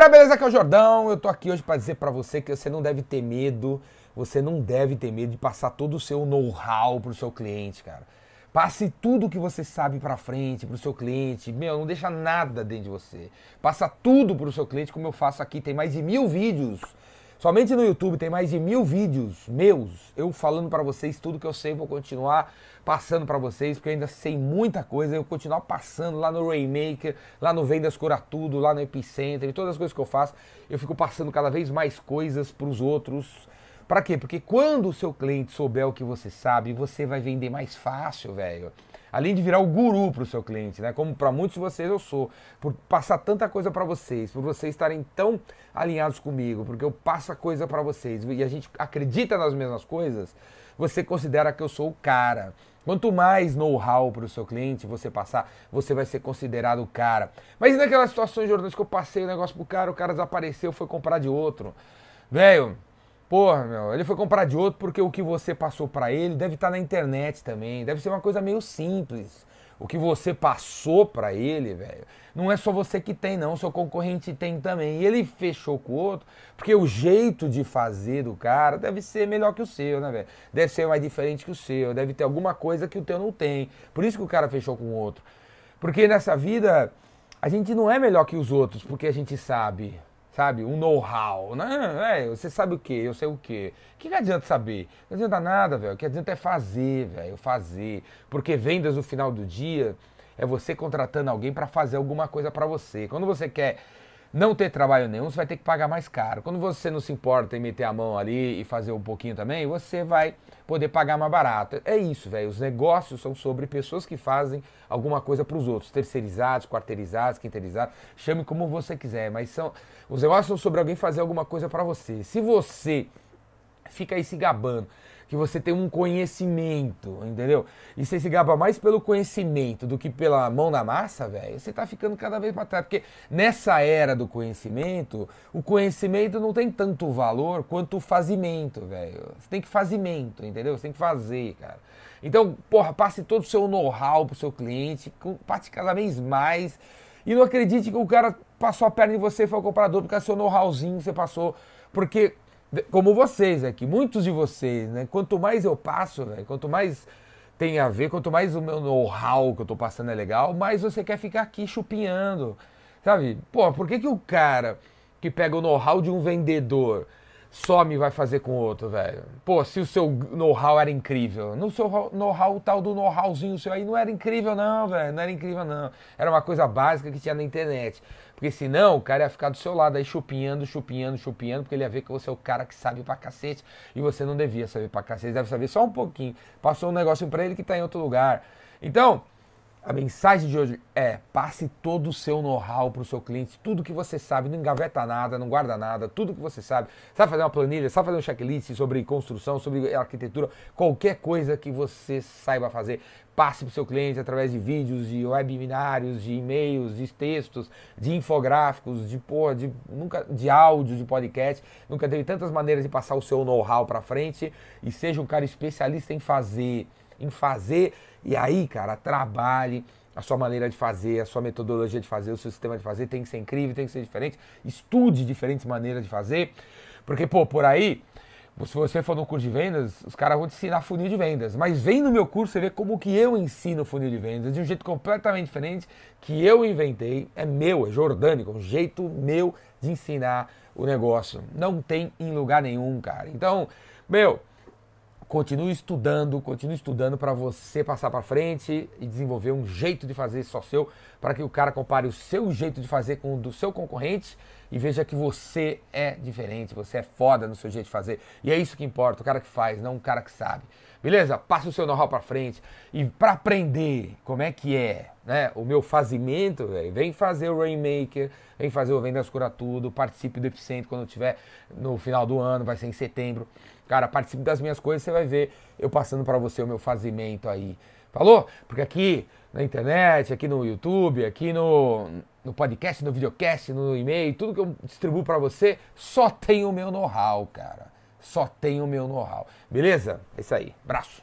galera, beleza? Aqui é o Jordão. Eu tô aqui hoje para dizer para você que você não deve ter medo, você não deve ter medo de passar todo o seu know-how pro seu cliente, cara. Passe tudo que você sabe para frente pro seu cliente. Meu, não deixa nada dentro de você. Passa tudo pro seu cliente, como eu faço aqui. Tem mais de mil vídeos Somente no YouTube tem mais de mil vídeos meus, eu falando para vocês tudo que eu sei, vou continuar passando para vocês, porque eu ainda sei muita coisa, eu vou continuar passando lá no Raymaker, lá no Vendas Cura Tudo, lá no Epicenter, e todas as coisas que eu faço, eu fico passando cada vez mais coisas para os outros. Para quê? Porque quando o seu cliente souber o que você sabe, você vai vender mais fácil, velho além de virar o guru para o seu cliente, né? Como para muitos de vocês eu sou, por passar tanta coisa para vocês, por vocês estarem tão alinhados comigo, porque eu passo a coisa para vocês e a gente acredita nas mesmas coisas, você considera que eu sou o cara. Quanto mais know-how para o seu cliente você passar, você vai ser considerado o cara. Mas naquelas situações, Jordão, que eu passei o negócio pro cara, o cara desapareceu, foi comprar de outro. Velho, Porra, meu, ele foi comprar de outro porque o que você passou para ele deve estar tá na internet também. Deve ser uma coisa meio simples. O que você passou para ele, velho, não é só você que tem, não. Seu concorrente tem também. E ele fechou com o outro porque o jeito de fazer do cara deve ser melhor que o seu, né, velho? Deve ser mais diferente que o seu. Deve ter alguma coisa que o teu não tem. Por isso que o cara fechou com o outro. Porque nessa vida a gente não é melhor que os outros porque a gente sabe sabe? Um know-how. né? você sabe o que, eu sei o que. O que, que adianta saber? Não adianta nada, velho. O que adianta é fazer, velho. Fazer. Porque vendas no final do dia é você contratando alguém para fazer alguma coisa para você. Quando você quer não ter trabalho nenhum, você vai ter que pagar mais caro. Quando você não se importa em meter a mão ali e fazer um pouquinho também, você vai poder pagar mais barato. É isso, velho. Os negócios são sobre pessoas que fazem alguma coisa para os outros, terceirizados, quarteirizados, quinteirizados, chame como você quiser, mas são os negócios são sobre alguém fazer alguma coisa para você. Se você fica aí se gabando que você tem um conhecimento, entendeu? E você se gaba mais pelo conhecimento do que pela mão na massa, velho, você tá ficando cada vez para trás. Porque nessa era do conhecimento, o conhecimento não tem tanto valor quanto o fazimento, velho. Você tem que fazimento, entendeu? Você tem que fazer, cara. Então, porra, passe todo o seu know-how pro seu cliente, passe cada vez mais. E não acredite que o cara passou a perna em você e foi o comprador, porque é seu know-howzinho você passou. Porque como vocês aqui, muitos de vocês, né? Quanto mais eu passo, né? quanto mais tem a ver, quanto mais o meu know-how que eu tô passando é legal, mais você quer ficar aqui chupinhando, sabe? Pô, por que, que o cara que pega o know-how de um vendedor some vai fazer com outro, velho? Pô, se o seu know-how era incrível, no seu know-how, tal do know-howzinho seu aí não era incrível não, velho, não era incrível não. Era uma coisa básica que tinha na internet. Porque senão o cara ia ficar do seu lado aí chupinhando, chupinhando, chupinhando, porque ele ia ver que você é o cara que sabe pra cacete e você não devia saber pra cacete, deve saber só um pouquinho. Passou um negócio pra ele que tá em outro lugar. Então, a mensagem de hoje é: passe todo o seu know-how para o seu cliente, tudo que você sabe, não engaveta nada, não guarda nada, tudo que você sabe. Sabe fazer uma planilha, sabe fazer um checklist sobre construção, sobre arquitetura, qualquer coisa que você saiba fazer, passe para o seu cliente através de vídeos, de webinários, de e-mails, de textos, de infográficos, de porra, de, nunca, de áudio, de podcast. Nunca teve tantas maneiras de passar o seu know-how para frente e seja um cara especialista em fazer, em fazer. E aí, cara, trabalhe a sua maneira de fazer, a sua metodologia de fazer, o seu sistema de fazer tem que ser incrível, tem que ser diferente. Estude diferentes maneiras de fazer, porque, pô, por aí se você for no curso de vendas, os caras vão te ensinar funil de vendas. Mas vem no meu curso você vê como que eu ensino funil de vendas de um jeito completamente diferente que eu inventei. É meu, é jordânico, um jeito meu de ensinar o negócio. Não tem em lugar nenhum, cara. Então, meu, continue estudando, continue estudando para você passar para frente e desenvolver um jeito de fazer só seu, para que o cara compare o seu jeito de fazer com o do seu concorrente e veja que você é diferente, você é foda no seu jeito de fazer. E é isso que importa, o cara que faz, não o cara que sabe. Beleza? Passa o seu know-how para frente e para aprender como é que é, né, o meu fazimento, véio, vem fazer o Rainmaker, vem fazer o Vendas Cura Tudo, participe do Epicentro quando tiver no final do ano, vai ser em setembro. Cara, participe das minhas coisas, você vai ver eu passando para você o meu fazimento aí. Falou? Porque aqui na internet, aqui no YouTube, aqui no, no podcast, no videocast, no e-mail, tudo que eu distribuo para você, só tem o meu know-how, cara. Só tem o meu know-how. Beleza? É isso aí. Braço.